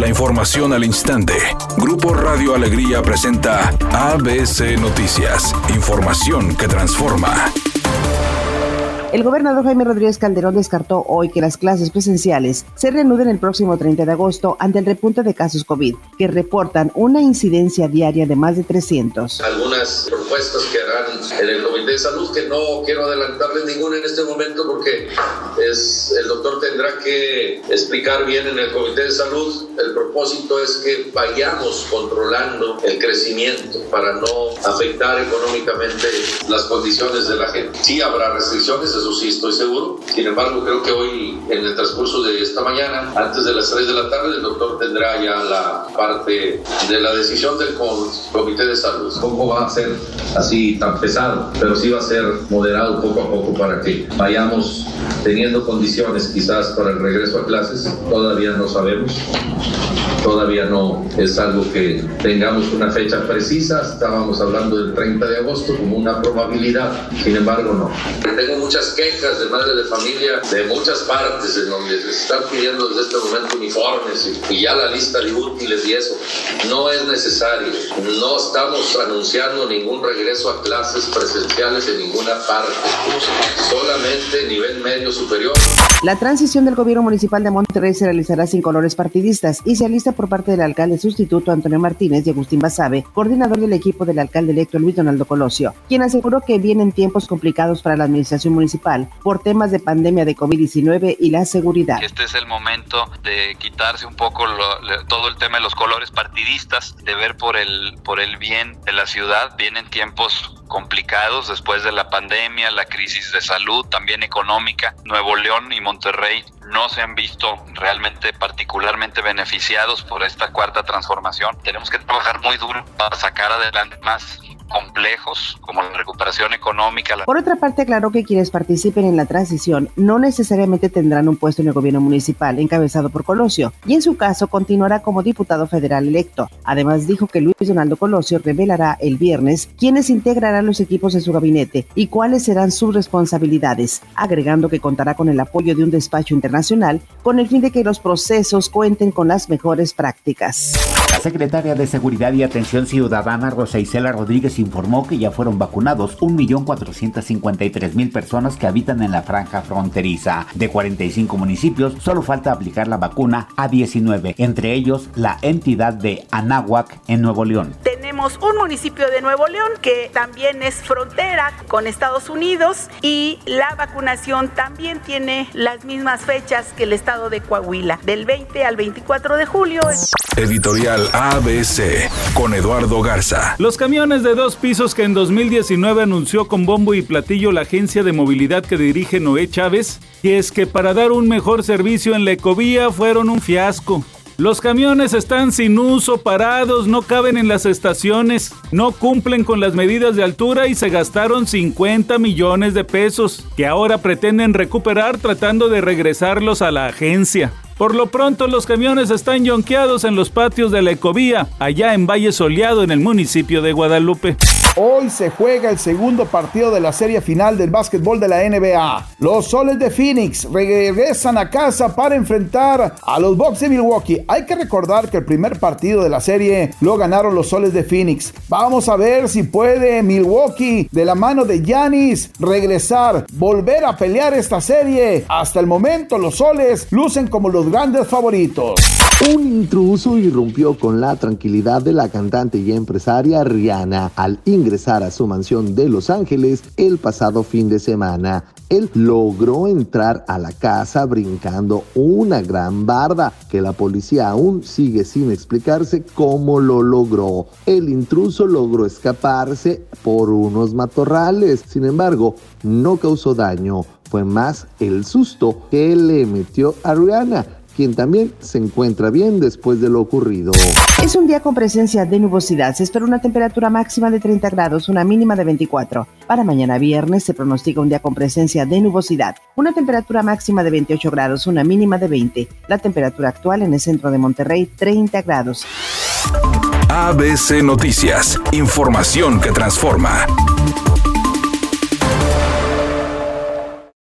La información al instante. Grupo Radio Alegría presenta ABC Noticias. Información que transforma. El gobernador Jaime Rodríguez Calderón descartó hoy que las clases presenciales se reanuden el próximo 30 de agosto ante el repunte de casos COVID, que reportan una incidencia diaria de más de 300. Algunas propuestas que harán en el Comité de Salud, que no quiero adelantarles ninguna en este momento porque es, el doctor tendrá que explicar bien en el Comité de Salud. El propósito es que vayamos controlando el crecimiento para no afectar económicamente las condiciones de la gente. Sí habrá restricciones, eso sí estoy seguro. Sin embargo, creo que hoy, en el transcurso de esta mañana, antes de las 3 de la tarde, el doctor tendrá ya la parte de la decisión del Comité de Salud. ¿Cómo va a ser así tan pesado? Pero sí va a ser moderado poco a poco para que vayamos teniendo condiciones quizás para el regreso a clases. Todavía no sabemos. Todavía no es algo que tengamos una fecha precisa. Estábamos hablando del 30 de agosto como una probabilidad. Sin embargo, no. Tengo muchas quejas de madres de familia de muchas partes en donde se están pidiendo desde este momento uniformes y, ya la lista de útiles y eso. No es necesario. No estamos anunciando ningún regreso a clases presenciales en ninguna parte. Solamente nivel medio superior. La transición del gobierno municipal de Monterrey se realizará sin colores partidistas y se alista por parte del alcalde sustituto Antonio Martínez y Agustín Basabe, coordinador del equipo del alcalde electo Luis Donaldo Colosio, quien aseguró que vienen tiempos complicados para la administración municipal por temas de pandemia de COVID-19 y la seguridad. Este es el momento de quitarse un poco todo el tema de los colores partidistas, de ver por el, por el bien de la ciudad. Vienen tiempos complicados después de la pandemia, la crisis de salud, también económica. Nuevo León y Monterrey no se han visto realmente particularmente beneficiados por esta cuarta transformación. Tenemos que trabajar muy duro para sacar adelante más complejos como la recuperación económica. Por otra parte, aclaró que quienes participen en la transición no necesariamente tendrán un puesto en el gobierno municipal encabezado por Colosio y en su caso continuará como diputado federal electo. Además dijo que Luis Donaldo Colosio revelará el viernes quiénes integrarán los equipos de su gabinete y cuáles serán sus responsabilidades, agregando que contará con el apoyo de un despacho internacional con el fin de que los procesos cuenten con las mejores prácticas. La secretaria de Seguridad y Atención Ciudadana Rosa Isela Rodríguez informó que ya fueron vacunados 1.453.000 personas que habitan en la franja fronteriza. De 45 municipios, solo falta aplicar la vacuna a 19, entre ellos la entidad de Anáhuac en Nuevo León. Tenemos un municipio de Nuevo León que también es frontera con Estados Unidos y la vacunación también tiene las mismas fechas que el estado de Coahuila, del 20 al 24 de julio. Editorial ABC con Eduardo Garza. Los camiones de dos pisos que en 2019 anunció con bombo y platillo la agencia de movilidad que dirige Noé Chávez, y es que para dar un mejor servicio en la ecovía fueron un fiasco. Los camiones están sin uso, parados, no caben en las estaciones, no cumplen con las medidas de altura y se gastaron 50 millones de pesos, que ahora pretenden recuperar tratando de regresarlos a la agencia. Por lo pronto, los camiones están yonqueados en los patios de la Ecovía, allá en Valle Soleado, en el municipio de Guadalupe. Hoy se juega el segundo partido de la serie final del básquetbol de la NBA. Los soles de Phoenix regresan a casa para enfrentar a los Bucks de Milwaukee. Hay que recordar que el primer partido de la serie lo ganaron los soles de Phoenix. Vamos a ver si puede Milwaukee de la mano de Giannis regresar, volver a pelear esta serie. Hasta el momento los soles lucen como los grandes favoritos. Un intruso irrumpió con la tranquilidad de la cantante y empresaria Rihanna al ingresar a su mansión de Los Ángeles el pasado fin de semana. Él logró entrar a la casa brincando una gran barda que la policía aún sigue sin explicarse cómo lo logró. El intruso logró escaparse por unos matorrales, sin embargo, no causó daño. Fue más el susto que le metió a Rihanna quien también se encuentra bien después de lo ocurrido. Es un día con presencia de nubosidad. Se espera una temperatura máxima de 30 grados, una mínima de 24. Para mañana viernes se pronostica un día con presencia de nubosidad. Una temperatura máxima de 28 grados, una mínima de 20. La temperatura actual en el centro de Monterrey, 30 grados. ABC Noticias. Información que transforma.